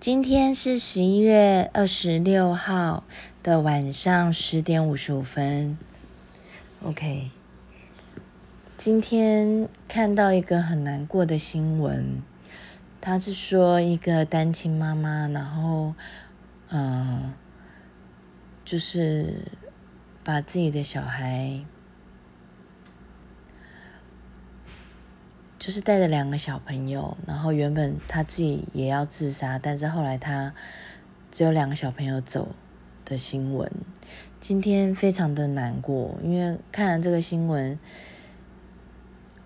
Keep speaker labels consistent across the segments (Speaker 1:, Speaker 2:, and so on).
Speaker 1: 今天是十一月二十六号的晚上十点五十五分。OK，今天看到一个很难过的新闻，他是说一个单亲妈妈，然后，嗯，就是把自己的小孩。就是带着两个小朋友，然后原本他自己也要自杀，但是后来他只有两个小朋友走的新闻，今天非常的难过，因为看了这个新闻，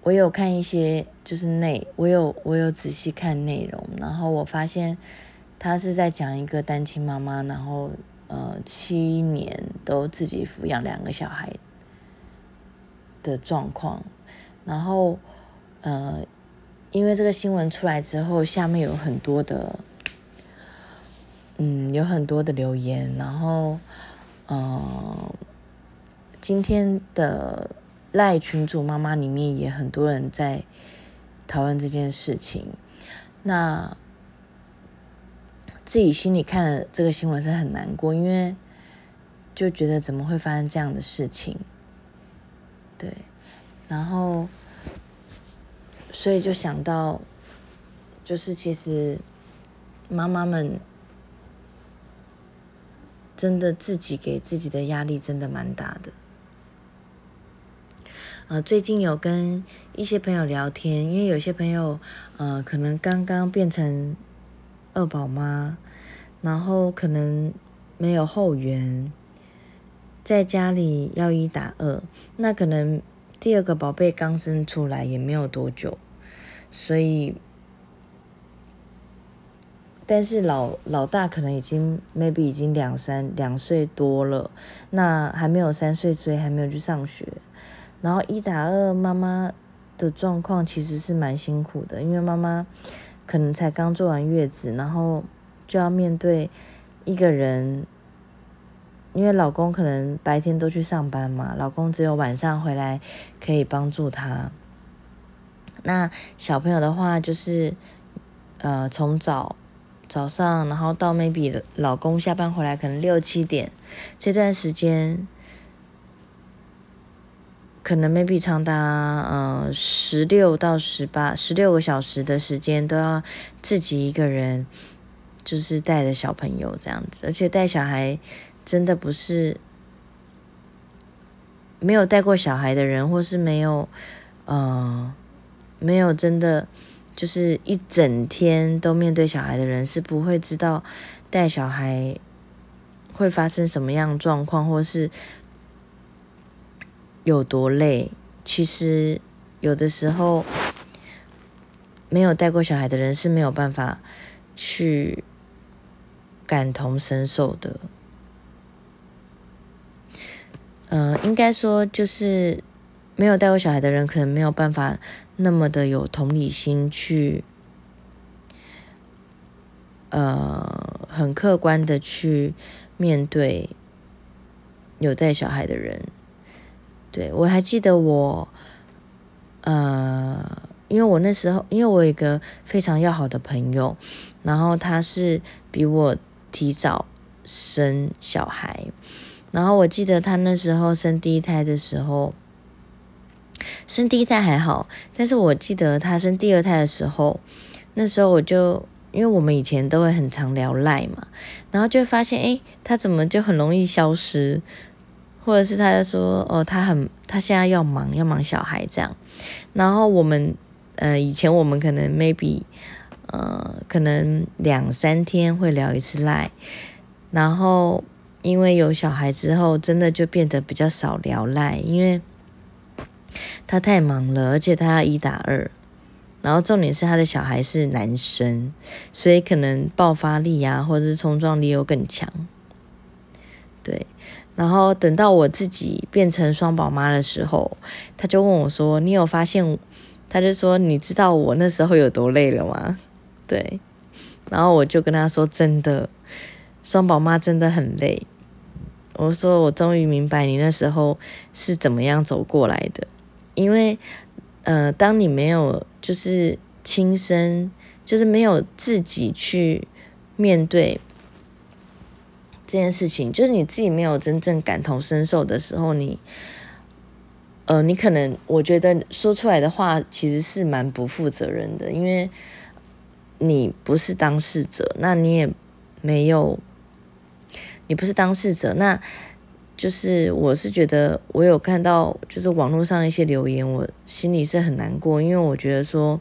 Speaker 1: 我有看一些就是内，我有我有仔细看内容，然后我发现他是在讲一个单亲妈妈，然后呃七年都自己抚养两个小孩的状况，然后。呃，因为这个新闻出来之后，下面有很多的，嗯，有很多的留言，然后，呃，今天的赖群主妈妈里面也很多人在讨论这件事情，那自己心里看了这个新闻是很难过，因为就觉得怎么会发生这样的事情，对，然后。所以就想到，就是其实妈妈们真的自己给自己的压力真的蛮大的。呃，最近有跟一些朋友聊天，因为有些朋友呃可能刚刚变成二宝妈，然后可能没有后援，在家里要一打二，那可能第二个宝贝刚生出来也没有多久。所以，但是老老大可能已经 maybe 已经两三两岁多了，那还没有三岁，所以还没有去上学。然后一打二妈妈的状况其实是蛮辛苦的，因为妈妈可能才刚做完月子，然后就要面对一个人，因为老公可能白天都去上班嘛，老公只有晚上回来可以帮助她。那小朋友的话，就是，呃，从早早上，然后到 maybe 老公下班回来，可能六七点这段时间，可能 maybe 长达呃十六到十八十六个小时的时间，都要自己一个人，就是带着小朋友这样子，而且带小孩真的不是没有带过小孩的人，或是没有，呃。没有真的就是一整天都面对小孩的人，是不会知道带小孩会发生什么样状况，或是有多累。其实有的时候没有带过小孩的人是没有办法去感同身受的。嗯，应该说就是没有带过小孩的人，可能没有办法。那么的有同理心去，呃，很客观的去面对有带小孩的人。对我还记得我，呃，因为我那时候，因为我有一个非常要好的朋友，然后他是比我提早生小孩，然后我记得他那时候生第一胎的时候。生第一胎还好，但是我记得他生第二胎的时候，那时候我就因为我们以前都会很常聊赖嘛，然后就发现，哎，他怎么就很容易消失，或者是他就说，哦，他很他现在要忙，要忙小孩这样，然后我们呃以前我们可能 maybe 呃可能两三天会聊一次赖，然后因为有小孩之后，真的就变得比较少聊赖，因为。他太忙了，而且他要一打二，然后重点是他的小孩是男生，所以可能爆发力啊，或者是冲撞力又更强。对，然后等到我自己变成双宝妈的时候，他就问我说：“你有发现？”他就说：“你知道我那时候有多累了吗？”对，然后我就跟他说：“真的，双宝妈真的很累。”我说：“我终于明白你那时候是怎么样走过来的。”因为，呃，当你没有就是亲身，就是没有自己去面对这件事情，就是你自己没有真正感同身受的时候，你，呃，你可能我觉得说出来的话其实是蛮不负责任的，因为你不是当事者，那你也没有，你不是当事者，那就是我是觉得我有看到就是网络上一些留言，我心里是很难过，因为我觉得说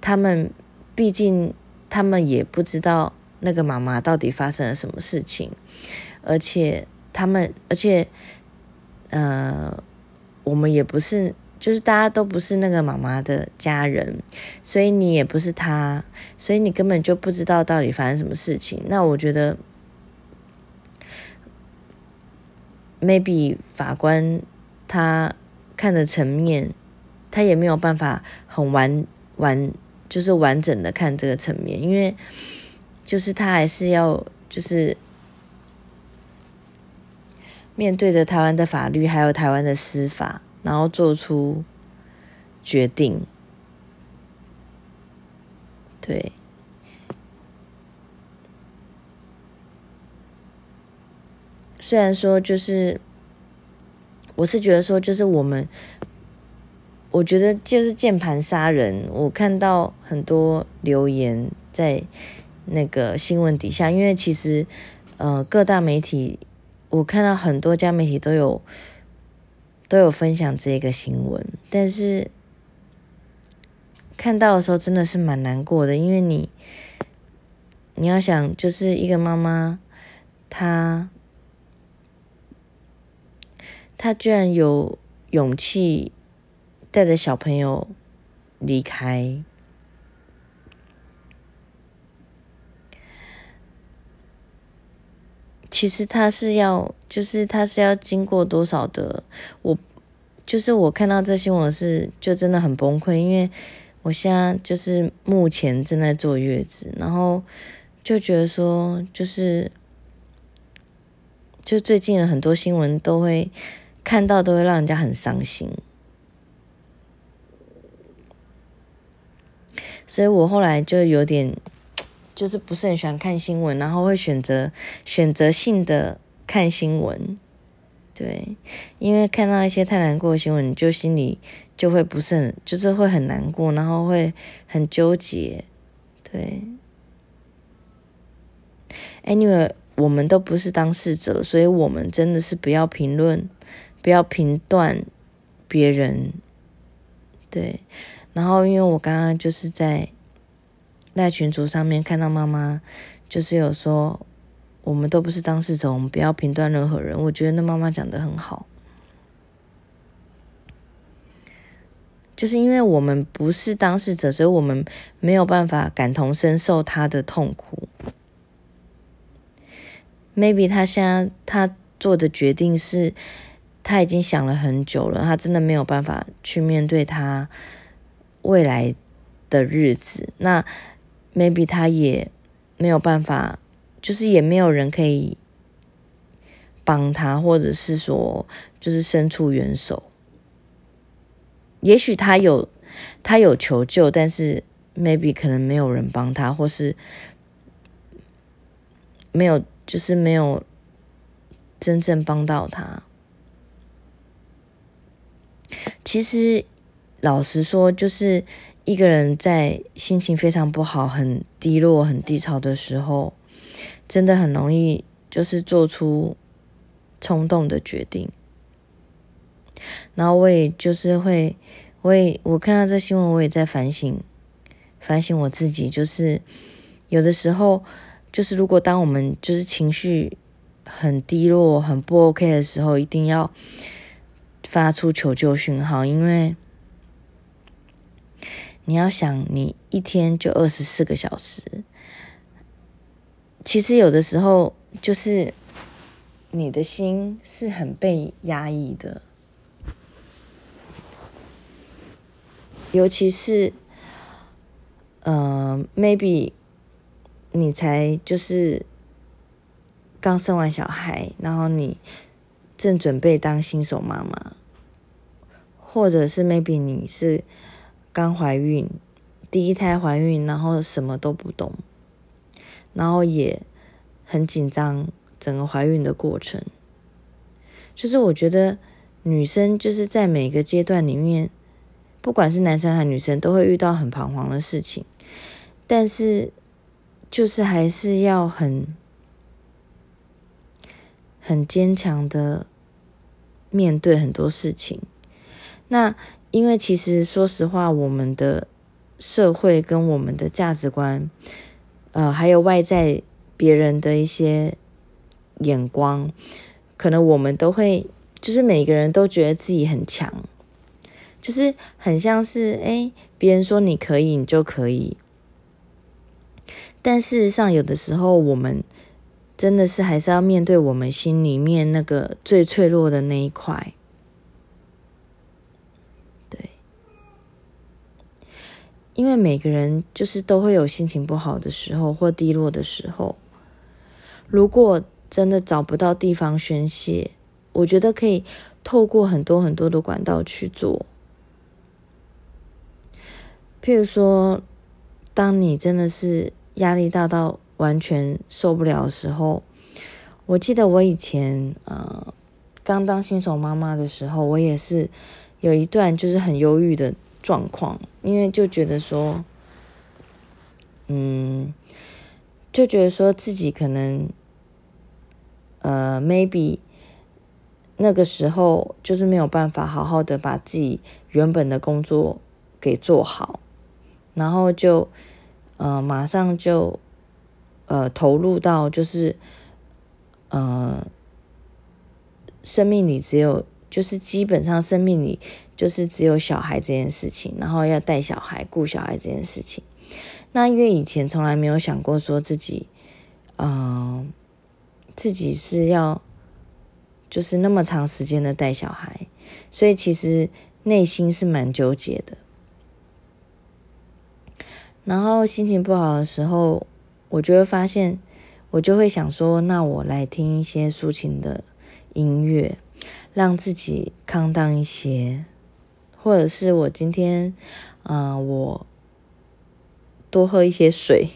Speaker 1: 他们毕竟他们也不知道。那个妈妈到底发生了什么事情？而且他们，而且，呃，我们也不是，就是大家都不是那个妈妈的家人，所以你也不是他，所以你根本就不知道到底发生什么事情。那我觉得，maybe 法官他看的层面，他也没有办法很完完，就是完整的看这个层面，因为。就是他还是要，就是面对着台湾的法律，还有台湾的司法，然后做出决定。对，虽然说就是，我是觉得说，就是我们，我觉得就是键盘杀人，我看到很多留言在。那个新闻底下，因为其实，呃，各大媒体，我看到很多家媒体都有都有分享这个新闻，但是看到的时候真的是蛮难过的，因为你你要想，就是一个妈妈，她他居然有勇气带着小朋友离开。其实他是要，就是他是要经过多少的，我就是我看到这新闻是就真的很崩溃，因为我现在就是目前正在坐月子，然后就觉得说，就是就最近的很多新闻都会看到，都会让人家很伤心，所以我后来就有点。就是不是很喜欢看新闻，然后会选择选择性的看新闻，对，因为看到一些太难过的新闻，就心里就会不是很，就是会很难过，然后会很纠结，对。Anyway，我们都不是当事者，所以我们真的是不要评论，不要评断别人，对。然后，因为我刚刚就是在。在群组上面看到妈妈，就是有说，我们都不是当事者，我们不要评断任何人。我觉得那妈妈讲的很好，就是因为我们不是当事者，所以我们没有办法感同身受他的痛苦。Maybe 他现在他做的决定是，他已经想了很久了，他真的没有办法去面对他未来的日子。那。maybe 他也没有办法，就是也没有人可以帮他，或者是说，就是伸出援手。也许他有他有求救，但是 maybe 可能没有人帮他，或是没有，就是没有真正帮到他。其实老实说，就是。一个人在心情非常不好、很低落、很低潮的时候，真的很容易就是做出冲动的决定。然后我也就是会，我也我看到这新闻，我也在反省，反省我自己。就是有的时候，就是如果当我们就是情绪很低落、很不 OK 的时候，一定要发出求救讯号，因为。你要想，你一天就二十四个小时，其实有的时候就是你的心是很被压抑的，尤其是，呃，maybe 你才就是刚生完小孩，然后你正准备当新手妈妈，或者是 maybe 你是。刚怀孕，第一胎怀孕，然后什么都不懂，然后也很紧张整个怀孕的过程。就是我觉得女生就是在每个阶段里面，不管是男生还是女生，都会遇到很彷徨的事情，但是就是还是要很很坚强的面对很多事情。那因为其实说实话，我们的社会跟我们的价值观，呃，还有外在别人的一些眼光，可能我们都会，就是每个人都觉得自己很强，就是很像是哎，别人说你可以，你就可以。但事实上，有的时候我们真的是还是要面对我们心里面那个最脆弱的那一块。因为每个人就是都会有心情不好的时候或低落的时候，如果真的找不到地方宣泄，我觉得可以透过很多很多的管道去做。譬如说，当你真的是压力大到完全受不了的时候，我记得我以前呃刚当新手妈妈的时候，我也是有一段就是很忧郁的。状况，因为就觉得说，嗯，就觉得说自己可能，呃，maybe 那个时候就是没有办法好好的把自己原本的工作给做好，然后就，呃，马上就，呃，投入到就是，呃，生命里只有。就是基本上生命里就是只有小孩这件事情，然后要带小孩、顾小孩这件事情。那因为以前从来没有想过说自己，嗯，自己是要就是那么长时间的带小孩，所以其实内心是蛮纠结的。然后心情不好的时候，我就会发现，我就会想说，那我来听一些抒情的音乐。让自己康荡一些，或者是我今天，嗯，我多喝一些水。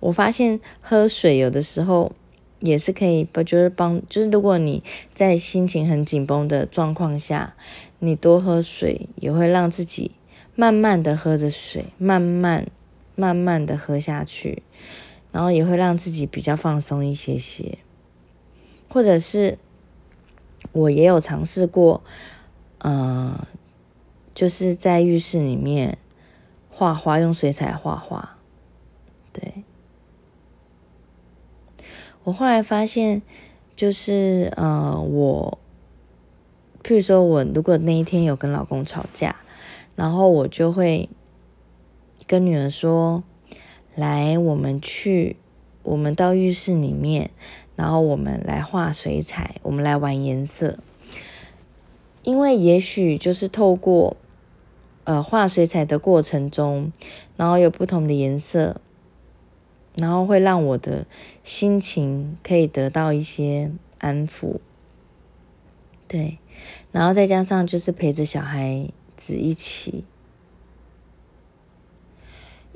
Speaker 1: 我发现喝水有的时候也是可以，不就是帮，就是如果你在心情很紧绷的状况下，你多喝水也会让自己慢慢的喝着水，慢慢慢慢的喝下去，然后也会让自己比较放松一些些，或者是。我也有尝试过，嗯，就是在浴室里面画画，用水彩画画。对，我后来发现，就是呃，我，譬如说我如果那一天有跟老公吵架，然后我就会跟女儿说：“来，我们去，我们到浴室里面。”然后我们来画水彩，我们来玩颜色，因为也许就是透过呃画水彩的过程中，然后有不同的颜色，然后会让我的心情可以得到一些安抚，对，然后再加上就是陪着小孩子一起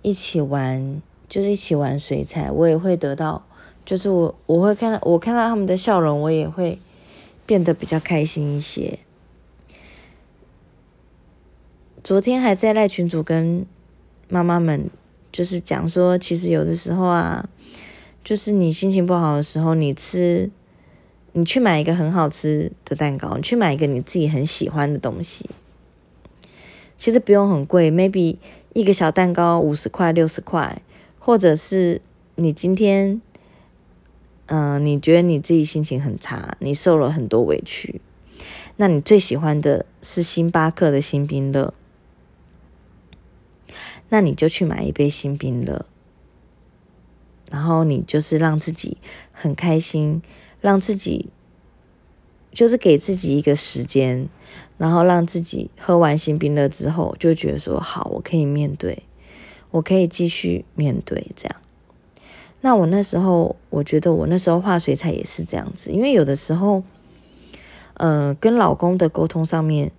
Speaker 1: 一起玩，就是一起玩水彩，我也会得到。就是我，我会看到我看到他们的笑容，我也会变得比较开心一些。昨天还在赖群主跟妈妈们就是讲说，其实有的时候啊，就是你心情不好的时候，你吃，你去买一个很好吃的蛋糕，你去买一个你自己很喜欢的东西，其实不用很贵，maybe 一个小蛋糕五十块、六十块，或者是你今天。嗯，你觉得你自己心情很差，你受了很多委屈，那你最喜欢的是星巴克的新冰乐，那你就去买一杯新冰乐，然后你就是让自己很开心，让自己就是给自己一个时间，然后让自己喝完新冰乐之后，就觉得说好，我可以面对，我可以继续面对这样。那我那时候，我觉得我那时候画水彩也是这样子，因为有的时候，呃，跟老公的沟通上面，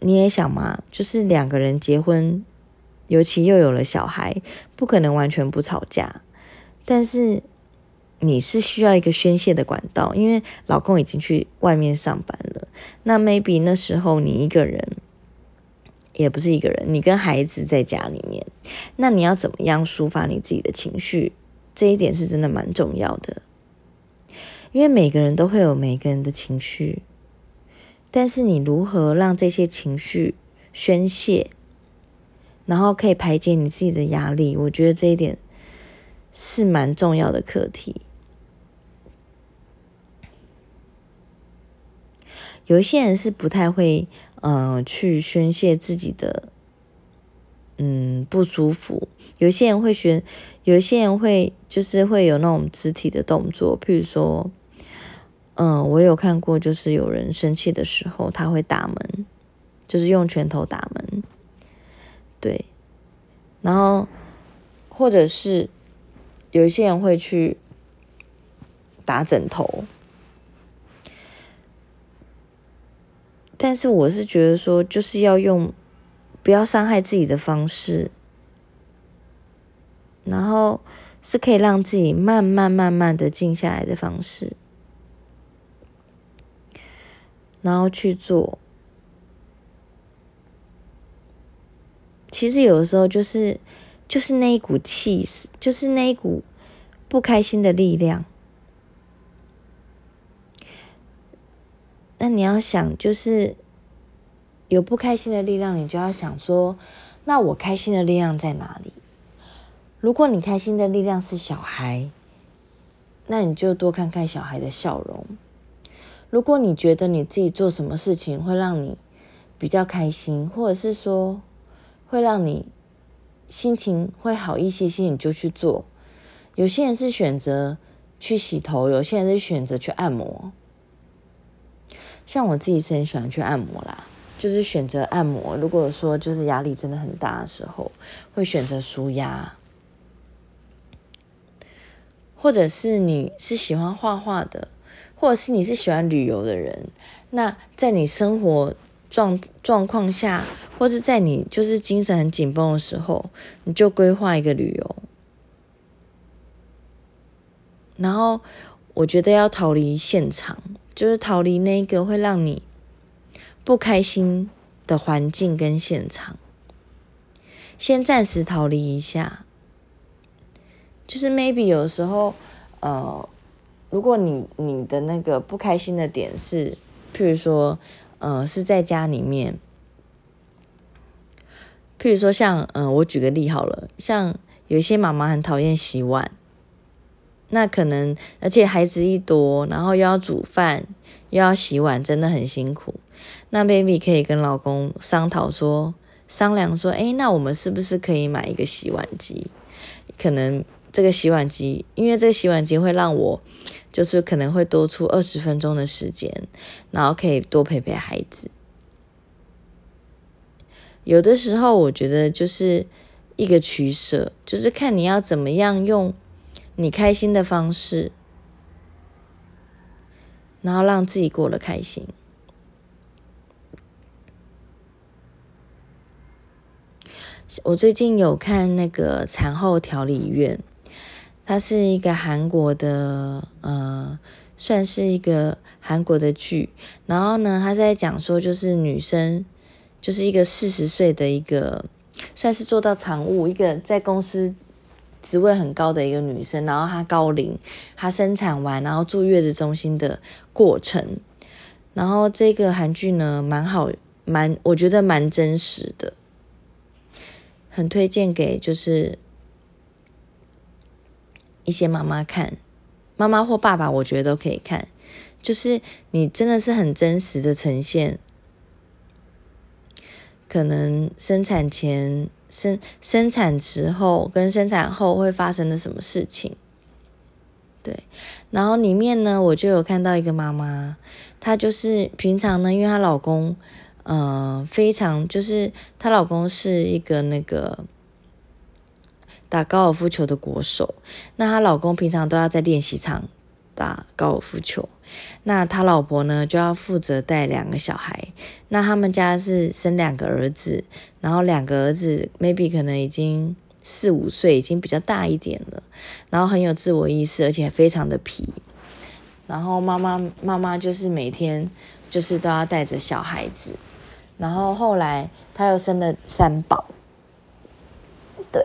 Speaker 1: 你也想嘛，就是两个人结婚，尤其又有了小孩，不可能完全不吵架。但是你是需要一个宣泄的管道，因为老公已经去外面上班了。那 maybe 那时候你一个人，也不是一个人，你跟孩子在家里面，那你要怎么样抒发你自己的情绪？这一点是真的蛮重要的，因为每个人都会有每个人的情绪，但是你如何让这些情绪宣泄？然后可以排解你自己的压力，我觉得这一点是蛮重要的课题。有一些人是不太会，呃，去宣泄自己的，嗯，不舒服。有一些人会宣，有一些人会就是会有那种肢体的动作，譬如说，嗯，我有看过，就是有人生气的时候，他会打门，就是用拳头打门。对，然后或者是有一些人会去打枕头，但是我是觉得说，就是要用不要伤害自己的方式，然后是可以让自己慢慢慢慢的静下来的方式，然后去做。其实有的时候就是，就是那一股气势，就是那一股不开心的力量。那你要想，就是有不开心的力量，你就要想说，那我开心的力量在哪里？如果你开心的力量是小孩，那你就多看看小孩的笑容。如果你觉得你自己做什么事情会让你比较开心，或者是说，会让你心情会好一些些，你就去做。有些人是选择去洗头，有些人是选择去按摩。像我自己是很喜欢去按摩啦，就是选择按摩。如果说就是压力真的很大的时候，会选择舒压。或者是你是喜欢画画的，或者是你是喜欢旅游的人，那在你生活。状状况下，或是在你就是精神很紧绷的时候，你就规划一个旅游。然后，我觉得要逃离现场，就是逃离那个会让你不开心的环境跟现场，先暂时逃离一下。就是 maybe 有时候，呃，如果你你的那个不开心的点是，譬如说。呃，是在家里面，譬如说像，嗯，我举个例好了，像有一些妈妈很讨厌洗碗，那可能而且孩子一多，然后又要煮饭又要洗碗，真的很辛苦。那 baby 可以跟老公商讨说，商量说，哎，那我们是不是可以买一个洗碗机？可能这个洗碗机，因为这个洗碗机会让我。就是可能会多出二十分钟的时间，然后可以多陪陪孩子。有的时候，我觉得就是一个取舍，就是看你要怎么样用你开心的方式，然后让自己过得开心。我最近有看那个产后调理院。它是一个韩国的，呃，算是一个韩国的剧。然后呢，他在讲说，就是女生，就是一个四十岁的一个，算是做到常务，一个在公司职位很高的一个女生。然后她高龄，她生产完，然后住月子中心的过程。然后这个韩剧呢，蛮好，蛮我觉得蛮真实的，很推荐给就是。一些妈妈看，妈妈或爸爸，我觉得都可以看。就是你真的是很真实的呈现，可能生产前、生生产时候跟生产后会发生的什么事情。对，然后里面呢，我就有看到一个妈妈，她就是平常呢，因为她老公，呃，非常就是她老公是一个那个。打高尔夫球的国手，那她老公平常都要在练习场打高尔夫球，那他老婆呢就要负责带两个小孩。那他们家是生两个儿子，然后两个儿子 maybe 可能已经四五岁，已经比较大一点了，然后很有自我意识，而且非常的皮。然后妈妈妈妈就是每天就是都要带着小孩子，然后后来她又生了三宝，对，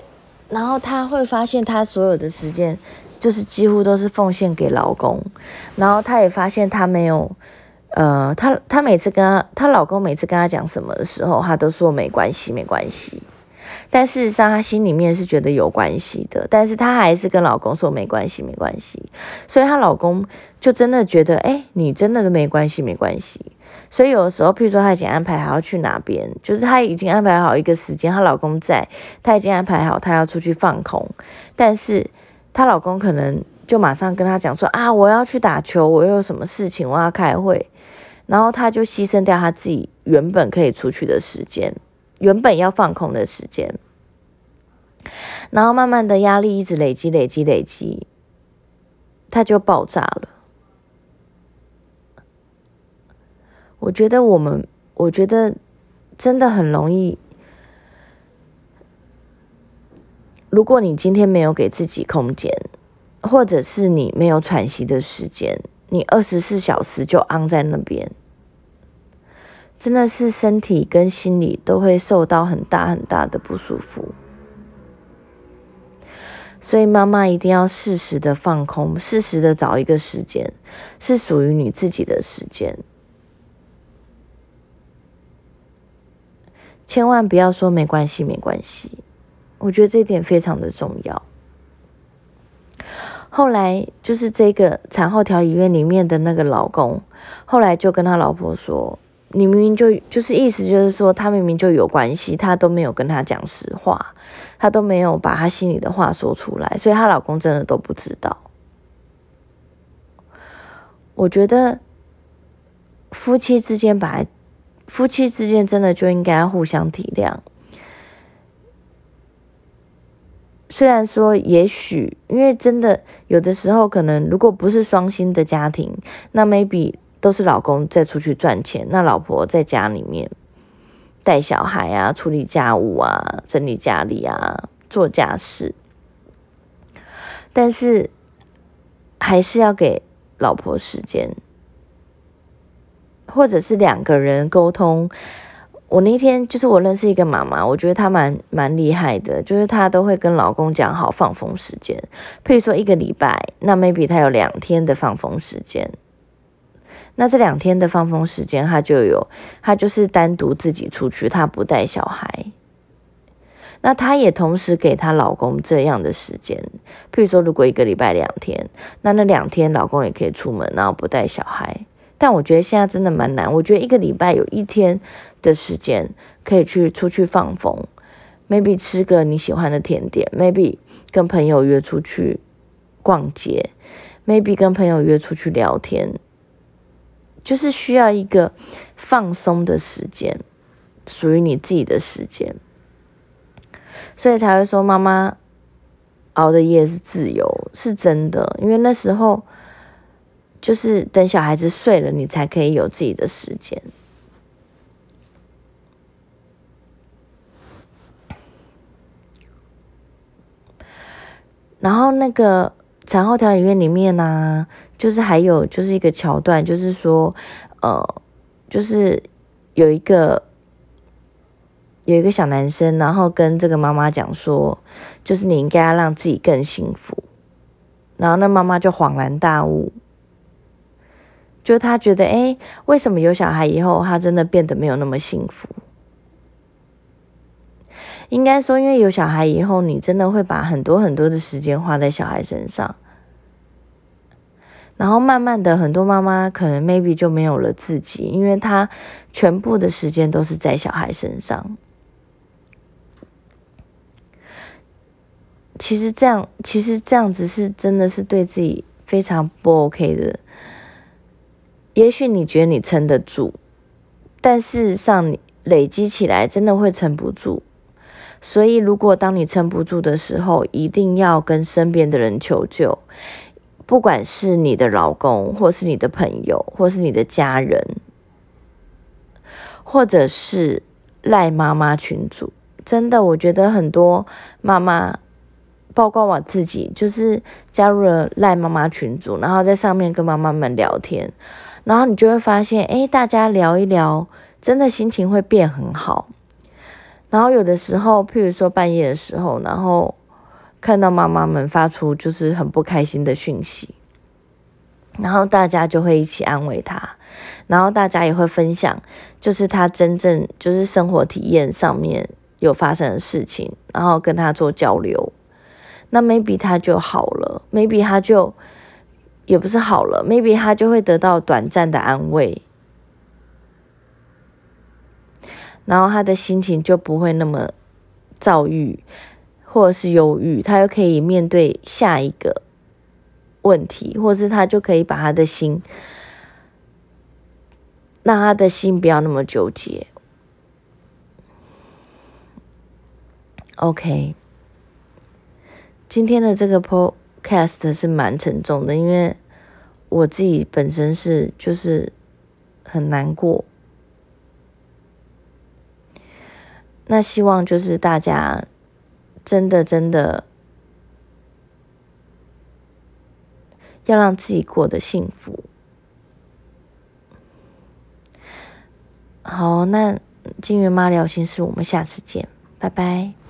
Speaker 1: 然后她会发现她所有的时间就是几乎都是奉献给老公，然后她也发现她没有。呃，她她每次跟她她老公每次跟她讲什么的时候，她都说没关系没关系，但事实上她心里面是觉得有关系的，但是她还是跟老公说没关系没关系，所以她老公就真的觉得，哎，你真的都没关系没关系，所以有的时候，譬如说她已经安排好要去哪边，就是她已经安排好一个时间，她老公在，她已经安排好她要出去放空，但是她老公可能就马上跟她讲说啊，我要去打球，我又有什么事情，我要开会。然后她就牺牲掉她自己原本可以出去的时间，原本要放空的时间，然后慢慢的压力一直累积累积累积，她就爆炸了。我觉得我们，我觉得真的很容易。如果你今天没有给自己空间，或者是你没有喘息的时间。你二十四小时就安在那边，真的是身体跟心理都会受到很大很大的不舒服。所以妈妈一定要适时的放空，适时的找一个时间，是属于你自己的时间。千万不要说没关系，没关系。我觉得这点非常的重要。后来就是这个产后调理院里面的那个老公，后来就跟他老婆说：“你明明就就是意思就是说，他明明就有关系，他都没有跟他讲实话，他都没有把他心里的话说出来，所以她老公真的都不知道。”我觉得夫妻之间本来夫妻之间真的就应该互相体谅。虽然说，也许因为真的有的时候，可能如果不是双薪的家庭，那 maybe 都是老公在出去赚钱，那老婆在家里面带小孩啊、处理家务啊、整理家里啊、做家事，但是还是要给老婆时间，或者是两个人沟通。我那天就是我认识一个妈妈，我觉得她蛮蛮厉害的，就是她都会跟老公讲好放风时间，譬如说一个礼拜，那 maybe 她有两天的放风时间，那这两天的放风时间，她就有，她就是单独自己出去，她不带小孩，那她也同时给她老公这样的时间，譬如说如果一个礼拜两天，那那两天老公也可以出门，然后不带小孩。但我觉得现在真的蛮难。我觉得一个礼拜有一天的时间可以去出去放风，maybe 吃个你喜欢的甜点，maybe 跟朋友约出去逛街，maybe 跟朋友约出去聊天，就是需要一个放松的时间，属于你自己的时间，所以才会说妈妈熬的夜是自由，是真的，因为那时候。就是等小孩子睡了，你才可以有自己的时间。然后那个产后调理院里面呢，就是还有就是一个桥段，就是说，呃，就是有一个有一个小男生，然后跟这个妈妈讲说，就是你应该要让自己更幸福。然后那妈妈就恍然大悟。就他觉得，哎，为什么有小孩以后，他真的变得没有那么幸福？应该说，因为有小孩以后，你真的会把很多很多的时间花在小孩身上，然后慢慢的，很多妈妈可能 maybe 就没有了自己，因为她全部的时间都是在小孩身上。其实这样，其实这样子是真的是对自己非常不 OK 的。也许你觉得你撑得住，但事实上你累积起来真的会撑不住。所以，如果当你撑不住的时候，一定要跟身边的人求救，不管是你的老公，或是你的朋友，或是你的家人，或者是赖妈妈群主，真的，我觉得很多妈妈，包括我自己，就是加入了赖妈妈群组，然后在上面跟妈妈们聊天，然后你就会发现，哎，大家聊一聊，真的心情会变很好。然后有的时候，譬如说半夜的时候，然后看到妈妈们发出就是很不开心的讯息，然后大家就会一起安慰她，然后大家也会分享，就是她真正就是生活体验上面。有发生的事情，然后跟他做交流，那 maybe 他就好了，maybe 他就也不是好了，maybe 他就会得到短暂的安慰，然后他的心情就不会那么躁郁或者是忧郁，他又可以面对下一个问题，或者是他就可以把他的心，让他的心不要那么纠结。OK，今天的这个 Podcast 是蛮沉重的，因为我自己本身是就是很难过。那希望就是大家真的真的要让自己过得幸福。好，那金源妈聊心事，我们下次见，拜拜。